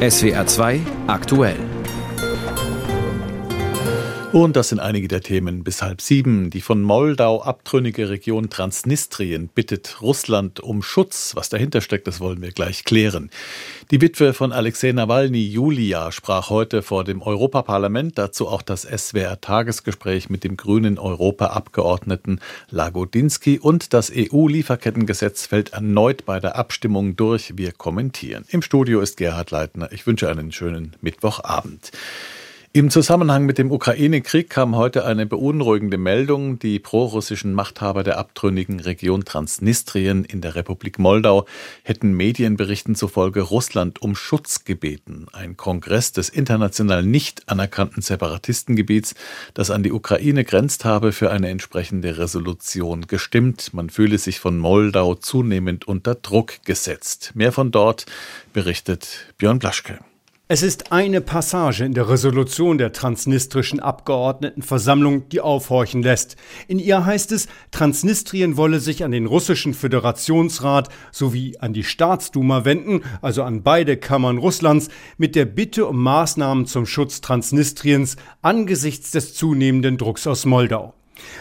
SWR 2 aktuell. Und das sind einige der Themen bis halb sieben. Die von Moldau abtrünnige Region Transnistrien bittet Russland um Schutz. Was dahinter steckt, das wollen wir gleich klären. Die Witwe von Alexei Nawalny, Julia, sprach heute vor dem Europaparlament. Dazu auch das SWR-Tagesgespräch mit dem grünen Europaabgeordneten Lagodinsky. Und das EU-Lieferkettengesetz fällt erneut bei der Abstimmung durch. Wir kommentieren. Im Studio ist Gerhard Leitner. Ich wünsche einen schönen Mittwochabend. Im Zusammenhang mit dem Ukraine-Krieg kam heute eine beunruhigende Meldung. Die prorussischen Machthaber der abtrünnigen Region Transnistrien in der Republik Moldau hätten Medienberichten zufolge Russland um Schutz gebeten. Ein Kongress des international nicht anerkannten Separatistengebiets, das an die Ukraine grenzt, habe für eine entsprechende Resolution gestimmt. Man fühle sich von Moldau zunehmend unter Druck gesetzt. Mehr von dort berichtet Björn Blaschke. Es ist eine Passage in der Resolution der transnistrischen Abgeordnetenversammlung, die aufhorchen lässt. In ihr heißt es, Transnistrien wolle sich an den russischen Föderationsrat sowie an die Staatsduma wenden, also an beide Kammern Russlands, mit der Bitte um Maßnahmen zum Schutz Transnistriens angesichts des zunehmenden Drucks aus Moldau.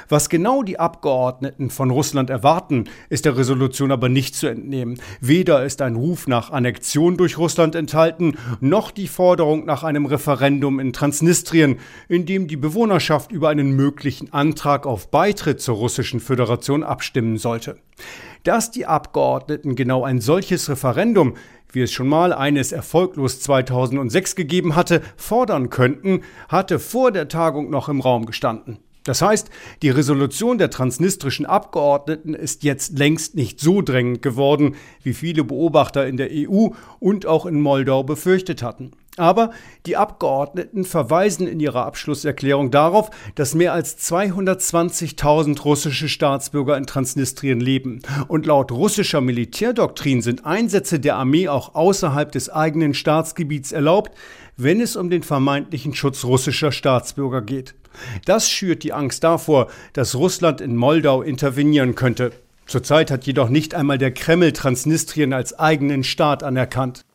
Was genau die Abgeordneten von Russland erwarten, ist der Resolution aber nicht zu entnehmen. Weder ist ein Ruf nach Annexion durch Russland enthalten, noch die Forderung nach einem Referendum in Transnistrien, in dem die Bewohnerschaft über einen möglichen Antrag auf Beitritt zur Russischen Föderation abstimmen sollte. Dass die Abgeordneten genau ein solches Referendum, wie es schon mal eines erfolglos 2006 gegeben hatte, fordern könnten, hatte vor der Tagung noch im Raum gestanden. Das heißt, die Resolution der transnistrischen Abgeordneten ist jetzt längst nicht so drängend geworden, wie viele Beobachter in der EU und auch in Moldau befürchtet hatten. Aber die Abgeordneten verweisen in ihrer Abschlusserklärung darauf, dass mehr als 220.000 russische Staatsbürger in Transnistrien leben. Und laut russischer Militärdoktrin sind Einsätze der Armee auch außerhalb des eigenen Staatsgebiets erlaubt, wenn es um den vermeintlichen Schutz russischer Staatsbürger geht. Das schürt die Angst davor, dass Russland in Moldau intervenieren könnte. Zurzeit hat jedoch nicht einmal der Kreml Transnistrien als eigenen Staat anerkannt.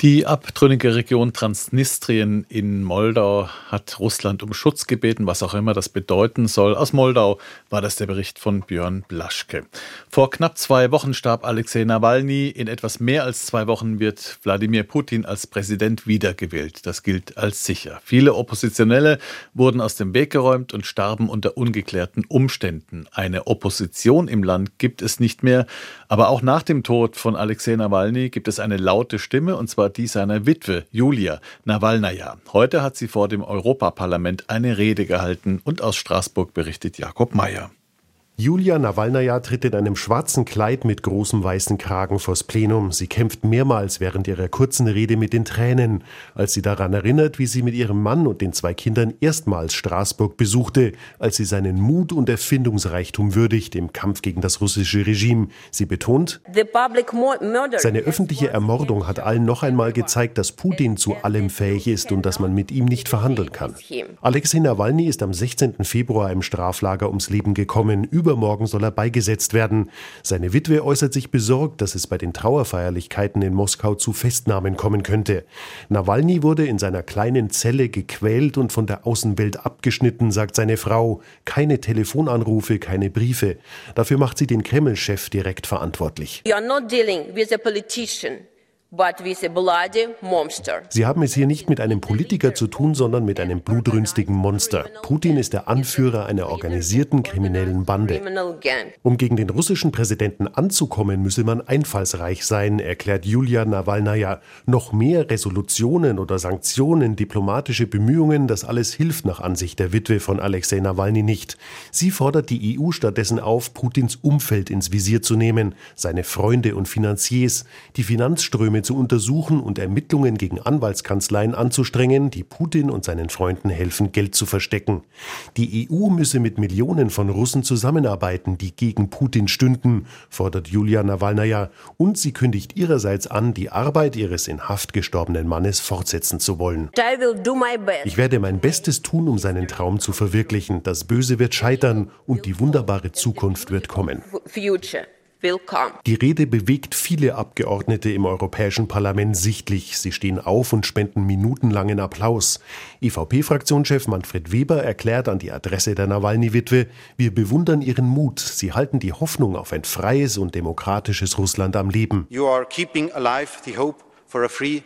Die abtrünnige Region Transnistrien in Moldau hat Russland um Schutz gebeten, was auch immer das bedeuten soll. Aus Moldau war das der Bericht von Björn Blaschke. Vor knapp zwei Wochen starb Alexei Nawalny. In etwas mehr als zwei Wochen wird Wladimir Putin als Präsident wiedergewählt. Das gilt als sicher. Viele Oppositionelle wurden aus dem Weg geräumt und starben unter ungeklärten Umständen. Eine Opposition im Land gibt es nicht mehr. Aber auch nach dem Tod von Alexei Nawalny gibt es eine laute Stimme, und zwar die seiner Witwe Julia Nawalnaja. Heute hat sie vor dem Europaparlament eine Rede gehalten und aus Straßburg berichtet Jakob Mayer. Julia Nawalnaja tritt in einem schwarzen Kleid mit großem weißen Kragen vors Plenum. Sie kämpft mehrmals während ihrer kurzen Rede mit den Tränen, als sie daran erinnert, wie sie mit ihrem Mann und den zwei Kindern erstmals Straßburg besuchte, als sie seinen Mut und Erfindungsreichtum würdigt im Kampf gegen das russische Regime. Sie betont, seine öffentliche Ermordung hat allen noch einmal gezeigt, dass Putin zu allem fähig ist und dass man mit ihm nicht verhandeln kann. Alexei Nawalny ist am 16. Februar im Straflager ums Leben gekommen. Über Übermorgen soll er beigesetzt werden. Seine Witwe äußert sich besorgt, dass es bei den Trauerfeierlichkeiten in Moskau zu Festnahmen kommen könnte. Nawalny wurde in seiner kleinen Zelle gequält und von der Außenwelt abgeschnitten, sagt seine Frau. Keine Telefonanrufe, keine Briefe. Dafür macht sie den Kreml-Chef direkt verantwortlich. You are not dealing with a politician. Sie haben es hier nicht mit einem Politiker zu tun, sondern mit einem blutrünstigen Monster. Putin ist der Anführer einer organisierten kriminellen Bande. Um gegen den russischen Präsidenten anzukommen, müsse man einfallsreich sein, erklärt Julia Nawalnaja. Noch mehr Resolutionen oder Sanktionen, diplomatische Bemühungen, das alles hilft nach Ansicht der Witwe von Alexei Nawalny nicht. Sie fordert die EU stattdessen auf, Putins Umfeld ins Visier zu nehmen, seine Freunde und Finanziers, die Finanzströme Probleme zu untersuchen und Ermittlungen gegen Anwaltskanzleien anzustrengen, die Putin und seinen Freunden helfen, Geld zu verstecken. Die EU müsse mit Millionen von Russen zusammenarbeiten, die gegen Putin stünden, fordert Julia Nawalnaja, und sie kündigt ihrerseits an, die Arbeit ihres in Haft gestorbenen Mannes fortsetzen zu wollen. Ich werde mein Bestes tun, um seinen Traum zu verwirklichen. Das Böse wird scheitern und die wunderbare Zukunft wird kommen. Willkommen. Die Rede bewegt viele Abgeordnete im Europäischen Parlament sichtlich. Sie stehen auf und spenden minutenlangen Applaus. EVP-Fraktionschef Manfred Weber erklärt an die Adresse der Nawalny-Witwe, wir bewundern ihren Mut. Sie halten die Hoffnung auf ein freies und demokratisches Russland am Leben. You are keeping alive the hope for a free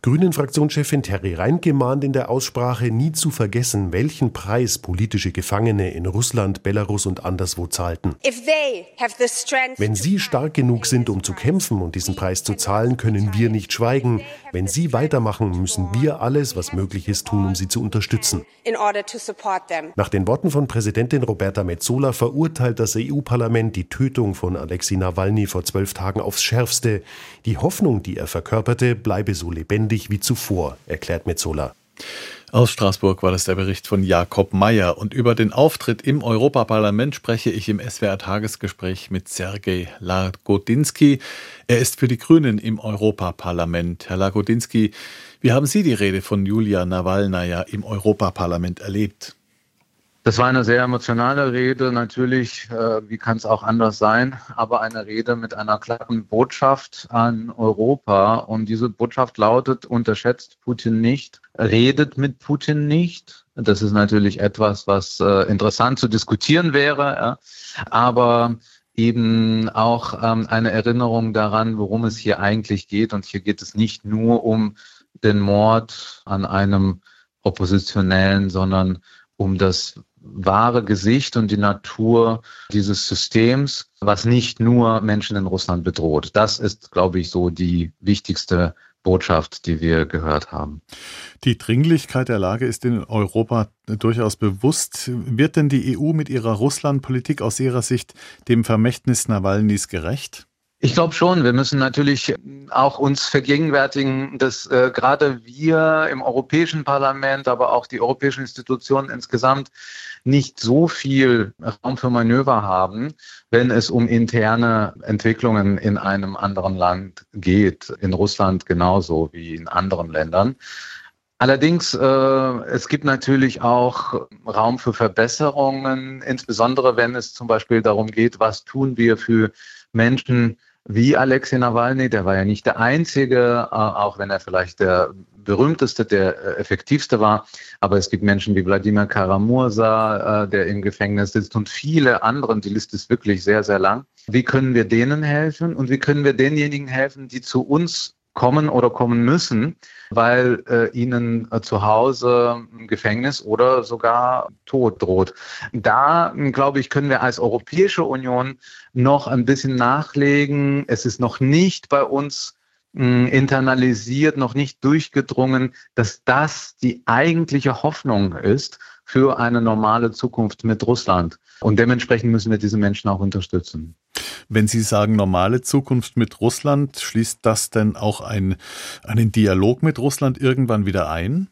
Grünen-Fraktionschefin Terry Reinke mahnt in der Aussprache nie zu vergessen, welchen Preis politische Gefangene in Russland, Belarus und anderswo zahlten. Wenn sie stark genug sind, um zu kämpfen und diesen Preis zu zahlen, können wir nicht schweigen. Wenn sie weitermachen, müssen wir alles, was möglich ist, tun, um sie zu unterstützen. Nach den Worten von Präsidentin Roberta Metsola verurteilt das EU-Parlament die Tötung von Alexei Nawalny vor zwölf Tagen aufs Schärfste. Die Hoffnung, die er verkörpert, verkörperte, bleibe so lebendig wie zuvor, erklärt Metzola. Aus Straßburg war das der Bericht von Jakob Mayer. Und über den Auftritt im Europaparlament spreche ich im SWR-Tagesgespräch mit Sergej Lagodinsky. Er ist für die Grünen im Europaparlament. Herr Lagodinsky, wie haben Sie die Rede von Julia Nawalnaja im Europaparlament erlebt? Das war eine sehr emotionale Rede, natürlich, äh, wie kann es auch anders sein, aber eine Rede mit einer klaren Botschaft an Europa. Und diese Botschaft lautet, unterschätzt Putin nicht, redet mit Putin nicht. Das ist natürlich etwas, was äh, interessant zu diskutieren wäre, ja. aber eben auch ähm, eine Erinnerung daran, worum es hier eigentlich geht. Und hier geht es nicht nur um den Mord an einem Oppositionellen, sondern um das wahre Gesicht und die Natur dieses Systems, was nicht nur Menschen in Russland bedroht. Das ist, glaube ich, so die wichtigste Botschaft, die wir gehört haben. Die Dringlichkeit der Lage ist in Europa durchaus bewusst. Wird denn die EU mit ihrer Russlandpolitik aus Ihrer Sicht dem Vermächtnis Nawalnys gerecht? Ich glaube schon. Wir müssen natürlich auch uns vergegenwärtigen, dass äh, gerade wir im Europäischen Parlament, aber auch die europäischen Institutionen insgesamt nicht so viel Raum für Manöver haben, wenn es um interne Entwicklungen in einem anderen Land geht. In Russland genauso wie in anderen Ländern. Allerdings, äh, es gibt natürlich auch Raum für Verbesserungen, insbesondere wenn es zum Beispiel darum geht, was tun wir für Menschen, wie Alexei Nawalny, der war ja nicht der Einzige, äh, auch wenn er vielleicht der berühmteste, der äh, effektivste war. Aber es gibt Menschen wie Wladimir Karamursa, äh, der im Gefängnis sitzt und viele anderen. Die Liste ist wirklich sehr, sehr lang. Wie können wir denen helfen und wie können wir denjenigen helfen, die zu uns kommen oder kommen müssen, weil äh, ihnen äh, zu Hause Gefängnis oder sogar Tod droht. Da, glaube ich, können wir als Europäische Union noch ein bisschen nachlegen. Es ist noch nicht bei uns mh, internalisiert, noch nicht durchgedrungen, dass das die eigentliche Hoffnung ist für eine normale Zukunft mit Russland. Und dementsprechend müssen wir diese Menschen auch unterstützen. Wenn Sie sagen normale Zukunft mit Russland, schließt das denn auch ein, einen Dialog mit Russland irgendwann wieder ein?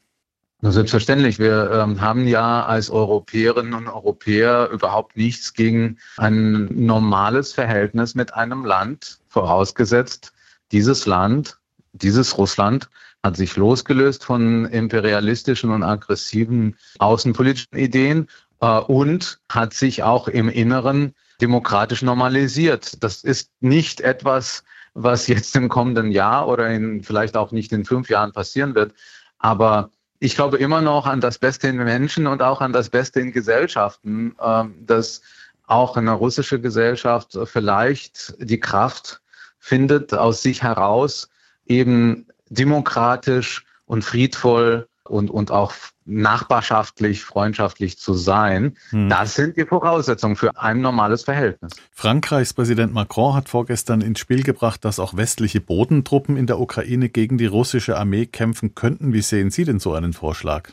Na, selbstverständlich. Wir ähm, haben ja als Europäerinnen und Europäer überhaupt nichts gegen ein normales Verhältnis mit einem Land, vorausgesetzt, dieses Land, dieses Russland hat sich losgelöst von imperialistischen und aggressiven außenpolitischen Ideen äh, und hat sich auch im Inneren demokratisch normalisiert. Das ist nicht etwas, was jetzt im kommenden Jahr oder in, vielleicht auch nicht in fünf Jahren passieren wird. Aber ich glaube immer noch an das Beste in Menschen und auch an das Beste in Gesellschaften, äh, dass auch eine russische Gesellschaft vielleicht die Kraft findet, aus sich heraus eben demokratisch und friedvoll und, und auch nachbarschaftlich, freundschaftlich zu sein. Hm. Das sind die Voraussetzungen für ein normales Verhältnis. Frankreichs Präsident Macron hat vorgestern ins Spiel gebracht, dass auch westliche Bodentruppen in der Ukraine gegen die russische Armee kämpfen könnten. Wie sehen Sie denn so einen Vorschlag?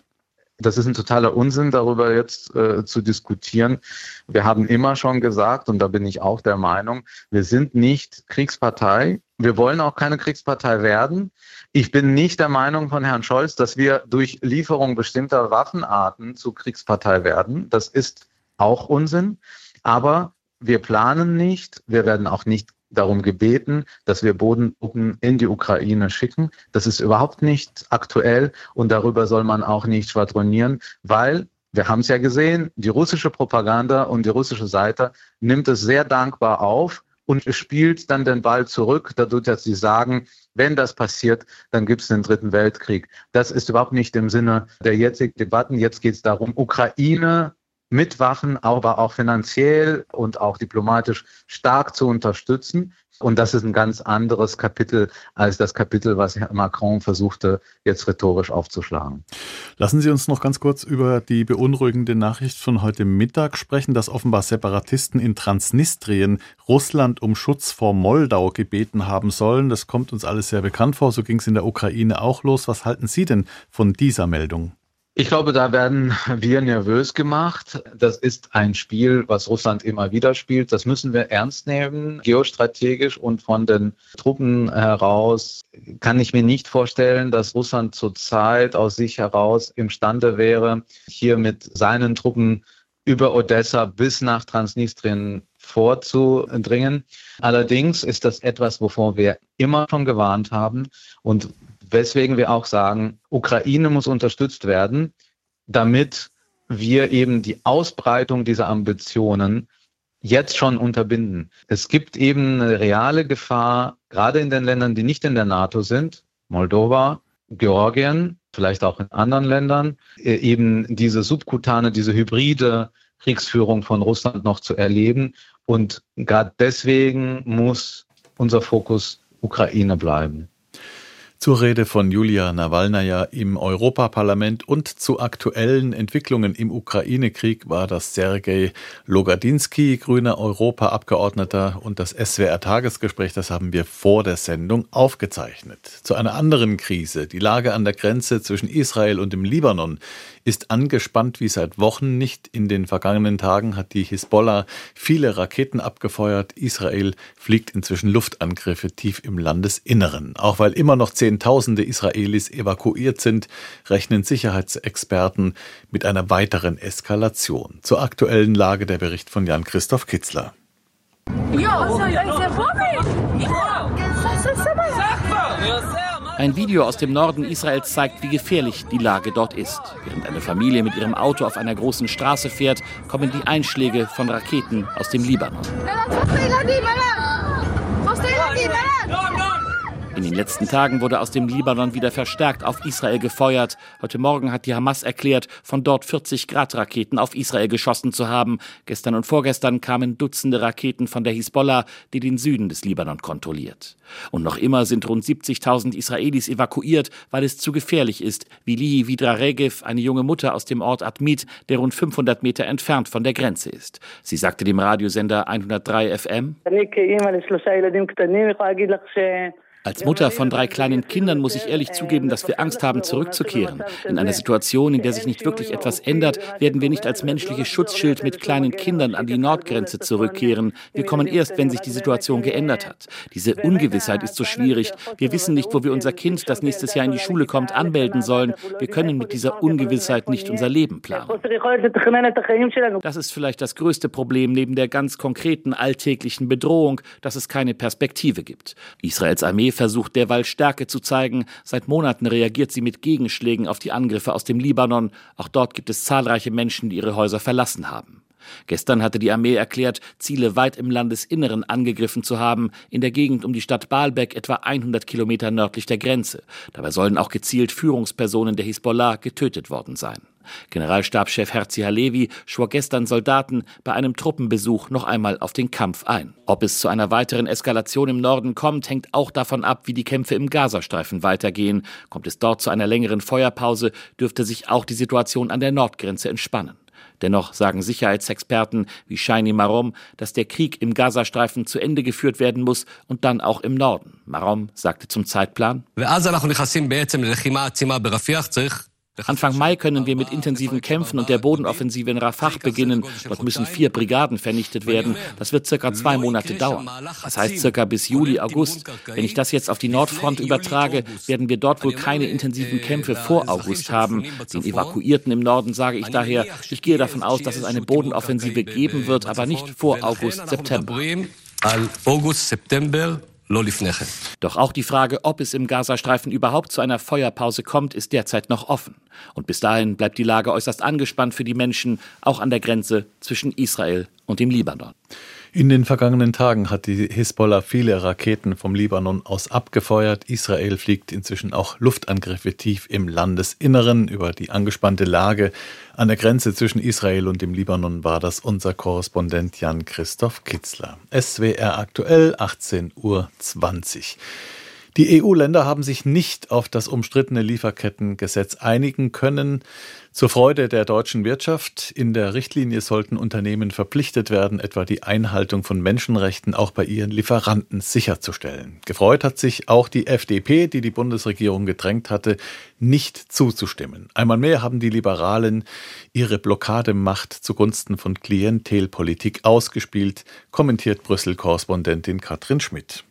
Das ist ein totaler Unsinn, darüber jetzt äh, zu diskutieren. Wir haben immer schon gesagt, und da bin ich auch der Meinung, wir sind nicht Kriegspartei. Wir wollen auch keine Kriegspartei werden. Ich bin nicht der Meinung von Herrn Scholz, dass wir durch Lieferung bestimmter Waffenarten zu Kriegspartei werden. Das ist auch Unsinn. Aber wir planen nicht, wir werden auch nicht darum gebeten, dass wir Bodentruppen in die Ukraine schicken. Das ist überhaupt nicht aktuell und darüber soll man auch nicht schwadronieren, weil wir haben es ja gesehen, die russische Propaganda und die russische Seite nimmt es sehr dankbar auf und spielt dann den Ball zurück, dadurch, dass sie sagen, wenn das passiert, dann gibt es den Dritten Weltkrieg. Das ist überhaupt nicht im Sinne der jetzigen Debatten. Jetzt geht es darum, Ukraine mit Waffen, aber auch finanziell und auch diplomatisch stark zu unterstützen. Und das ist ein ganz anderes Kapitel als das Kapitel, was Herr Macron versuchte, jetzt rhetorisch aufzuschlagen. Lassen Sie uns noch ganz kurz über die beunruhigende Nachricht von heute Mittag sprechen, dass offenbar Separatisten in Transnistrien Russland um Schutz vor Moldau gebeten haben sollen. Das kommt uns alles sehr bekannt vor. So ging es in der Ukraine auch los. Was halten Sie denn von dieser Meldung? Ich glaube, da werden wir nervös gemacht. Das ist ein Spiel, was Russland immer wieder spielt. Das müssen wir ernst nehmen, geostrategisch und von den Truppen heraus kann ich mir nicht vorstellen, dass Russland zurzeit aus sich heraus imstande wäre, hier mit seinen Truppen über Odessa bis nach Transnistrien vorzudringen. Allerdings ist das etwas, wovor wir immer schon gewarnt haben und weswegen wir auch sagen, Ukraine muss unterstützt werden, damit wir eben die Ausbreitung dieser Ambitionen jetzt schon unterbinden. Es gibt eben eine reale Gefahr, gerade in den Ländern, die nicht in der NATO sind, Moldova, Georgien, vielleicht auch in anderen Ländern, äh, eben diese subkutane, diese hybride Kriegsführung von Russland noch zu erleben. Und gerade deswegen muss unser Fokus Ukraine bleiben zur Rede von Julia Nawalnaja im Europaparlament und zu aktuellen Entwicklungen im Ukraine-Krieg war das Sergei Logadinsky, grüner Europaabgeordneter, und das SWR-Tagesgespräch, das haben wir vor der Sendung aufgezeichnet. Zu einer anderen Krise, die Lage an der Grenze zwischen Israel und dem Libanon, ist angespannt wie seit Wochen nicht. In den vergangenen Tagen hat die Hisbollah viele Raketen abgefeuert. Israel fliegt inzwischen Luftangriffe tief im Landesinneren. Auch weil immer noch Zehntausende Israelis evakuiert sind, rechnen Sicherheitsexperten mit einer weiteren Eskalation. Zur aktuellen Lage der Bericht von Jan-Christoph Kitzler. Ja, ein Video aus dem Norden Israels zeigt, wie gefährlich die Lage dort ist. Während eine Familie mit ihrem Auto auf einer großen Straße fährt, kommen die Einschläge von Raketen aus dem Libanon. In den letzten Tagen wurde aus dem Libanon wieder verstärkt auf Israel gefeuert. Heute Morgen hat die Hamas erklärt, von dort 40 Grad Raketen auf Israel geschossen zu haben. Gestern und vorgestern kamen Dutzende Raketen von der Hisbollah, die den Süden des Libanon kontrolliert. Und noch immer sind rund 70.000 Israelis evakuiert, weil es zu gefährlich ist, wie Lihi Vidra Regev, eine junge Mutter aus dem Ort Admit, der rund 500 Meter entfernt von der Grenze ist. Sie sagte dem Radiosender 103 FM, als Mutter von drei kleinen Kindern muss ich ehrlich zugeben, dass wir Angst haben, zurückzukehren. In einer Situation, in der sich nicht wirklich etwas ändert, werden wir nicht als menschliches Schutzschild mit kleinen Kindern an die Nordgrenze zurückkehren. Wir kommen erst, wenn sich die Situation geändert hat. Diese Ungewissheit ist so schwierig. Wir wissen nicht, wo wir unser Kind, das nächstes Jahr in die Schule kommt, anmelden sollen. Wir können mit dieser Ungewissheit nicht unser Leben planen. Das ist vielleicht das größte Problem neben der ganz konkreten alltäglichen Bedrohung, dass es keine Perspektive gibt. Israels Armee versucht derweil Stärke zu zeigen. Seit Monaten reagiert sie mit Gegenschlägen auf die Angriffe aus dem Libanon. Auch dort gibt es zahlreiche Menschen, die ihre Häuser verlassen haben. Gestern hatte die Armee erklärt, Ziele weit im Landesinneren angegriffen zu haben, in der Gegend um die Stadt Baalbek etwa 100 Kilometer nördlich der Grenze. Dabei sollen auch gezielt Führungspersonen der Hisbollah getötet worden sein. Generalstabschef Herzi Halevi schwor gestern Soldaten bei einem Truppenbesuch noch einmal auf den Kampf ein. Ob es zu einer weiteren Eskalation im Norden kommt, hängt auch davon ab, wie die Kämpfe im Gazastreifen weitergehen. Kommt es dort zu einer längeren Feuerpause, dürfte sich auch die Situation an der Nordgrenze entspannen. Dennoch sagen Sicherheitsexperten wie Shiny Marom, dass der Krieg im Gazastreifen zu Ende geführt werden muss und dann auch im Norden. Marom sagte zum Zeitplan, Anfang Mai können wir mit intensiven Kämpfen und der Bodenoffensive in Rafah beginnen. Dort müssen vier Brigaden vernichtet werden. Das wird circa zwei Monate dauern. Das heißt circa bis Juli, August. Wenn ich das jetzt auf die Nordfront übertrage, werden wir dort wohl keine intensiven Kämpfe vor August haben. Den Evakuierten im Norden sage ich daher, ich gehe davon aus, dass es eine Bodenoffensive geben wird, aber nicht vor August, September. Doch auch die Frage, ob es im Gazastreifen überhaupt zu einer Feuerpause kommt, ist derzeit noch offen. Und bis dahin bleibt die Lage äußerst angespannt für die Menschen, auch an der Grenze zwischen Israel und dem Libanon. In den vergangenen Tagen hat die Hisbollah viele Raketen vom Libanon aus abgefeuert. Israel fliegt inzwischen auch Luftangriffe tief im Landesinneren über die angespannte Lage an der Grenze zwischen Israel und dem Libanon war das unser Korrespondent Jan Christoph Kitzler. SWR aktuell 18.20 Uhr. Die EU-Länder haben sich nicht auf das umstrittene Lieferkettengesetz einigen können. Zur Freude der deutschen Wirtschaft. In der Richtlinie sollten Unternehmen verpflichtet werden, etwa die Einhaltung von Menschenrechten auch bei ihren Lieferanten sicherzustellen. Gefreut hat sich auch die FDP, die die Bundesregierung gedrängt hatte, nicht zuzustimmen. Einmal mehr haben die Liberalen ihre Blockademacht zugunsten von Klientelpolitik ausgespielt, kommentiert Brüssel-Korrespondentin Katrin Schmidt.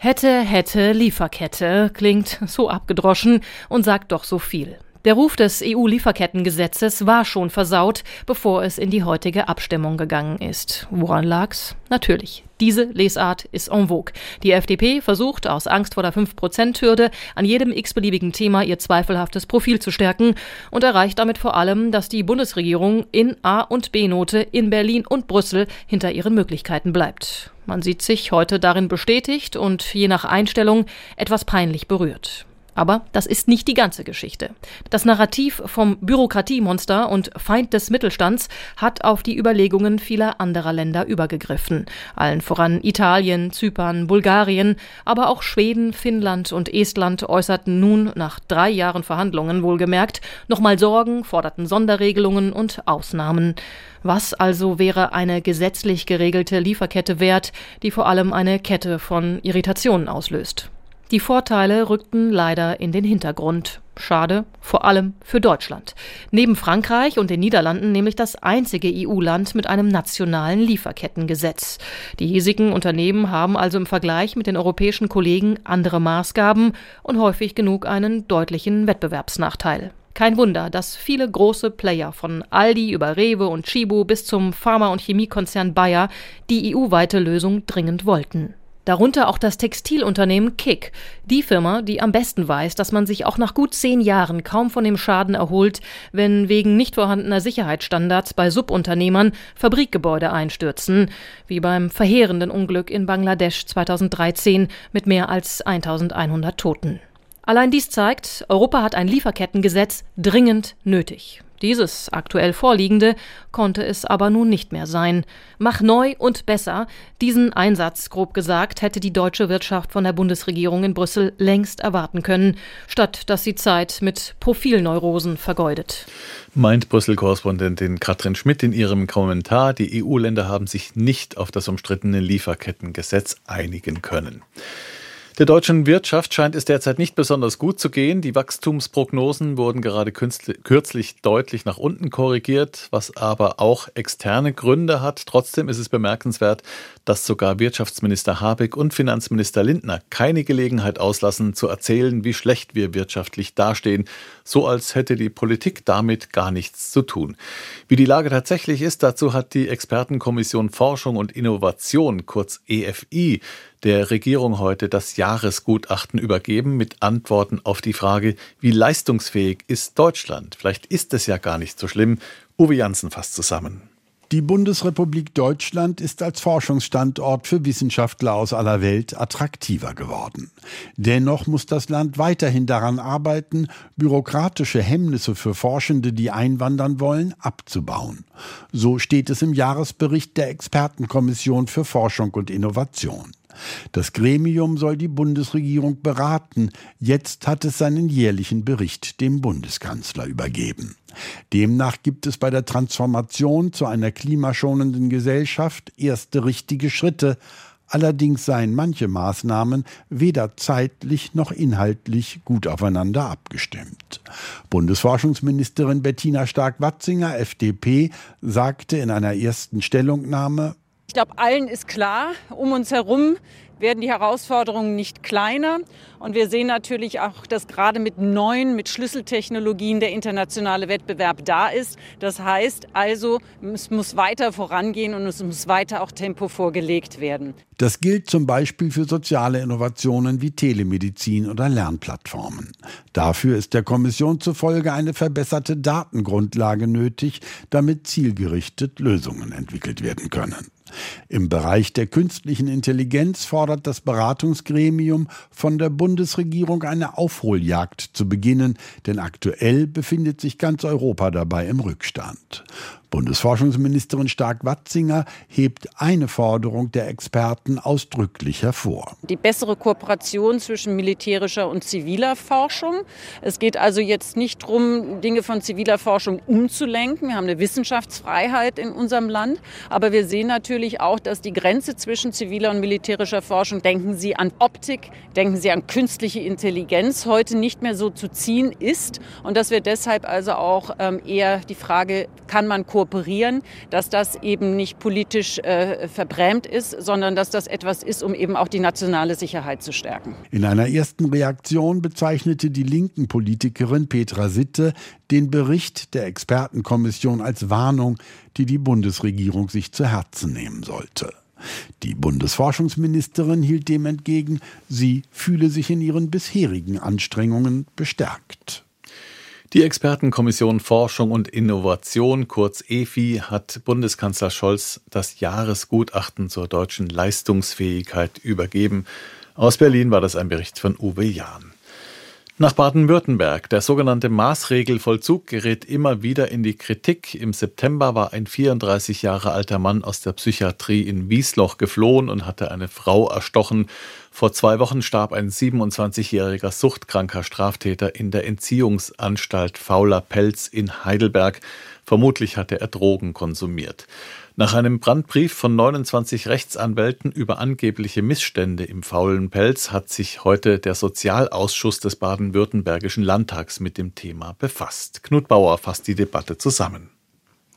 Hätte, hätte, Lieferkette klingt so abgedroschen und sagt doch so viel. Der Ruf des EU-Lieferkettengesetzes war schon versaut, bevor es in die heutige Abstimmung gegangen ist. Woran lag's? Natürlich. Diese Lesart ist en vogue. Die FDP versucht aus Angst vor der 5%-Hürde an jedem x-beliebigen Thema ihr zweifelhaftes Profil zu stärken und erreicht damit vor allem, dass die Bundesregierung in A- und B-Note in Berlin und Brüssel hinter ihren Möglichkeiten bleibt. Man sieht sich heute darin bestätigt und je nach Einstellung etwas peinlich berührt. Aber das ist nicht die ganze Geschichte. Das Narrativ vom Bürokratiemonster und Feind des Mittelstands hat auf die Überlegungen vieler anderer Länder übergegriffen. Allen voran Italien, Zypern, Bulgarien, aber auch Schweden, Finnland und Estland äußerten nun nach drei Jahren Verhandlungen wohlgemerkt nochmal Sorgen, forderten Sonderregelungen und Ausnahmen. Was also wäre eine gesetzlich geregelte Lieferkette wert, die vor allem eine Kette von Irritationen auslöst? Die Vorteile rückten leider in den Hintergrund. Schade, vor allem für Deutschland. Neben Frankreich und den Niederlanden nämlich das einzige EU-Land mit einem nationalen Lieferkettengesetz. Die hiesigen Unternehmen haben also im Vergleich mit den europäischen Kollegen andere Maßgaben und häufig genug einen deutlichen Wettbewerbsnachteil. Kein Wunder, dass viele große Player von Aldi über Rewe und Chibo bis zum Pharma- und Chemiekonzern Bayer die EU-weite Lösung dringend wollten. Darunter auch das Textilunternehmen Kick, die Firma, die am besten weiß, dass man sich auch nach gut zehn Jahren kaum von dem Schaden erholt, wenn wegen nicht vorhandener Sicherheitsstandards bei Subunternehmern Fabrikgebäude einstürzen, wie beim verheerenden Unglück in Bangladesch 2013 mit mehr als 1100 Toten. Allein dies zeigt, Europa hat ein Lieferkettengesetz dringend nötig. Dieses aktuell vorliegende konnte es aber nun nicht mehr sein. Mach neu und besser. Diesen Einsatz, grob gesagt, hätte die deutsche Wirtschaft von der Bundesregierung in Brüssel längst erwarten können, statt dass sie Zeit mit Profilneurosen vergeudet. Meint Brüssel-Korrespondentin Katrin Schmidt in ihrem Kommentar, die EU-Länder haben sich nicht auf das umstrittene Lieferkettengesetz einigen können. Der deutschen Wirtschaft scheint es derzeit nicht besonders gut zu gehen. Die Wachstumsprognosen wurden gerade kürzlich deutlich nach unten korrigiert, was aber auch externe Gründe hat. Trotzdem ist es bemerkenswert, dass sogar Wirtschaftsminister Habeck und Finanzminister Lindner keine Gelegenheit auslassen, zu erzählen, wie schlecht wir wirtschaftlich dastehen, so als hätte die Politik damit gar nichts zu tun. Wie die Lage tatsächlich ist, dazu hat die Expertenkommission Forschung und Innovation, kurz EFI, der Regierung heute das Jahresgutachten übergeben mit Antworten auf die Frage, wie leistungsfähig ist Deutschland? Vielleicht ist es ja gar nicht so schlimm. Uwe Janssen fasst zusammen. Die Bundesrepublik Deutschland ist als Forschungsstandort für Wissenschaftler aus aller Welt attraktiver geworden. Dennoch muss das Land weiterhin daran arbeiten, bürokratische Hemmnisse für Forschende, die einwandern wollen, abzubauen. So steht es im Jahresbericht der Expertenkommission für Forschung und Innovation. Das Gremium soll die Bundesregierung beraten. Jetzt hat es seinen jährlichen Bericht dem Bundeskanzler übergeben. Demnach gibt es bei der Transformation zu einer klimaschonenden Gesellschaft erste richtige Schritte, Allerdings seien manche Maßnahmen weder zeitlich noch inhaltlich gut aufeinander abgestimmt. Bundesforschungsministerin Bettina Stark-Watzinger, FDP, sagte in einer ersten Stellungnahme, Ich glaube, allen ist klar, um uns herum werden die Herausforderungen nicht kleiner. Und wir sehen natürlich auch, dass gerade mit neuen, mit Schlüsseltechnologien der internationale Wettbewerb da ist. Das heißt also, es muss weiter vorangehen und es muss weiter auch Tempo vorgelegt werden. Das gilt zum Beispiel für soziale Innovationen wie Telemedizin oder Lernplattformen. Dafür ist der Kommission zufolge eine verbesserte Datengrundlage nötig, damit zielgerichtet Lösungen entwickelt werden können. Im Bereich der künstlichen Intelligenz fordert das Beratungsgremium von der Bundesregierung eine Aufholjagd zu beginnen, denn aktuell befindet sich ganz Europa dabei im Rückstand. Bundesforschungsministerin Stark-Watzinger hebt eine Forderung der Experten ausdrücklich hervor. Die bessere Kooperation zwischen militärischer und ziviler Forschung. Es geht also jetzt nicht darum, Dinge von ziviler Forschung umzulenken. Wir haben eine Wissenschaftsfreiheit in unserem Land. Aber wir sehen natürlich auch, dass die Grenze zwischen ziviler und militärischer Forschung, denken Sie an Optik, denken Sie an künstliche Intelligenz, heute nicht mehr so zu ziehen ist. Und dass wir deshalb also auch ähm, eher die Frage, kann man kooperieren, kooperieren, dass das eben nicht politisch äh, verbrämt ist, sondern dass das etwas ist, um eben auch die nationale Sicherheit zu stärken. In einer ersten Reaktion bezeichnete die linken Politikerin Petra Sitte den Bericht der Expertenkommission als Warnung, die die Bundesregierung sich zu Herzen nehmen sollte. Die Bundesforschungsministerin hielt dem entgegen, sie fühle sich in ihren bisherigen Anstrengungen bestärkt. Die Expertenkommission Forschung und Innovation, kurz EFI, hat Bundeskanzler Scholz das Jahresgutachten zur deutschen Leistungsfähigkeit übergeben. Aus Berlin war das ein Bericht von Uwe Jahn. Nach Baden-Württemberg. Der sogenannte Maßregelvollzug gerät immer wieder in die Kritik. Im September war ein 34 Jahre alter Mann aus der Psychiatrie in Wiesloch geflohen und hatte eine Frau erstochen. Vor zwei Wochen starb ein 27-jähriger suchtkranker Straftäter in der Entziehungsanstalt Fauler Pelz in Heidelberg. Vermutlich hatte er Drogen konsumiert. Nach einem Brandbrief von 29 Rechtsanwälten über angebliche Missstände im faulen Pelz hat sich heute der Sozialausschuss des baden-württembergischen Landtags mit dem Thema befasst. Knut Bauer fasst die Debatte zusammen.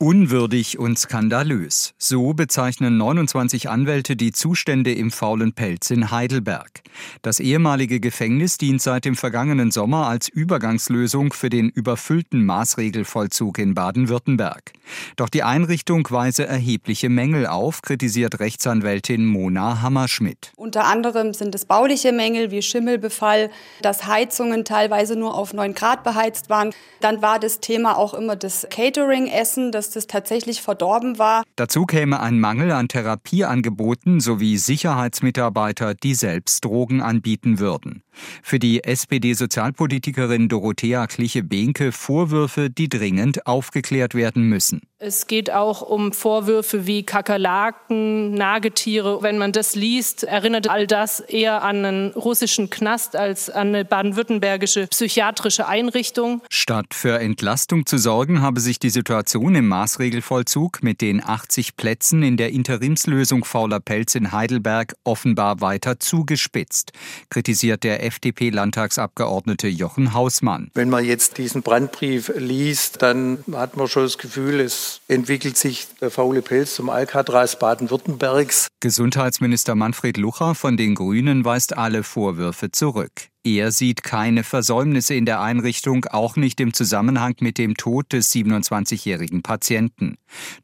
Unwürdig und skandalös. So bezeichnen 29 Anwälte die Zustände im faulen Pelz in Heidelberg. Das ehemalige Gefängnis dient seit dem vergangenen Sommer als Übergangslösung für den überfüllten Maßregelvollzug in Baden-Württemberg. Doch die Einrichtung weise erhebliche Mängel auf, kritisiert Rechtsanwältin Mona Hammerschmidt. Unter anderem sind es bauliche Mängel wie Schimmelbefall, dass Heizungen teilweise nur auf 9 Grad beheizt waren. Dann war das Thema auch immer das Catering-Essen, das das tatsächlich verdorben war. Dazu käme ein Mangel an Therapieangeboten sowie Sicherheitsmitarbeiter, die selbst Drogen anbieten würden. Für die SPD-Sozialpolitikerin Dorothea Kliche-Behnke Vorwürfe, die dringend aufgeklärt werden müssen. Es geht auch um Vorwürfe wie Kakerlaken, Nagetiere. Wenn man das liest, erinnert all das eher an einen russischen Knast als an eine baden-württembergische psychiatrische Einrichtung. Statt für Entlastung zu sorgen, habe sich die Situation im Maßregelvollzug mit den 80 Plätzen in der Interimslösung Fauler Pelz in Heidelberg offenbar weiter zugespitzt, kritisiert der FDP-Landtagsabgeordnete Jochen Hausmann. Wenn man jetzt diesen Brandbrief liest, dann hat man schon das Gefühl, es entwickelt sich der faule Pelz zum Alcatraz Baden-Württembergs. Gesundheitsminister Manfred Lucher von den Grünen weist alle Vorwürfe zurück. Er sieht keine Versäumnisse in der Einrichtung, auch nicht im Zusammenhang mit dem Tod des 27-jährigen Patienten.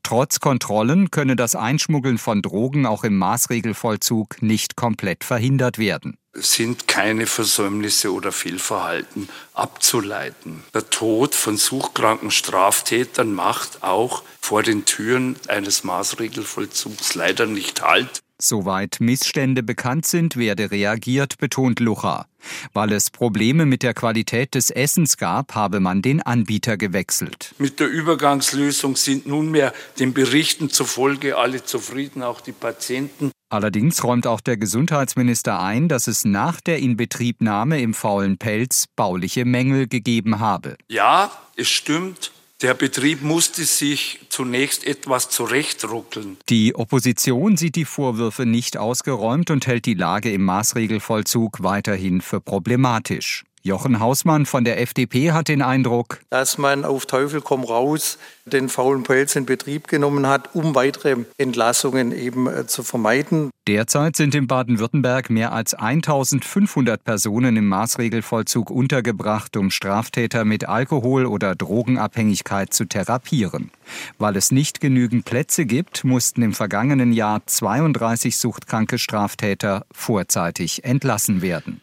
Trotz Kontrollen könne das Einschmuggeln von Drogen auch im Maßregelvollzug nicht komplett verhindert werden sind keine Versäumnisse oder Fehlverhalten abzuleiten. Der Tod von suchkranken Straftätern macht auch vor den Türen eines Maßregelvollzugs leider nicht Halt. Soweit Missstände bekannt sind, werde reagiert, betont Lucha. Weil es Probleme mit der Qualität des Essens gab, habe man den Anbieter gewechselt. Mit der Übergangslösung sind nunmehr den Berichten zufolge alle zufrieden, auch die Patienten. Allerdings räumt auch der Gesundheitsminister ein, dass es nach der Inbetriebnahme im faulen Pelz bauliche Mängel gegeben habe. Ja, es stimmt. Der Betrieb musste sich zunächst etwas zurechtruckeln. Die Opposition sieht die Vorwürfe nicht ausgeräumt und hält die Lage im Maßregelvollzug weiterhin für problematisch. Jochen Hausmann von der FDP hat den Eindruck, dass man auf Teufel komm raus den faulen Pelz in Betrieb genommen hat, um weitere Entlassungen eben äh, zu vermeiden. Derzeit sind in Baden-Württemberg mehr als 1500 Personen im Maßregelvollzug untergebracht, um Straftäter mit Alkohol- oder Drogenabhängigkeit zu therapieren. Weil es nicht genügend Plätze gibt, mussten im vergangenen Jahr 32 suchtkranke Straftäter vorzeitig entlassen werden.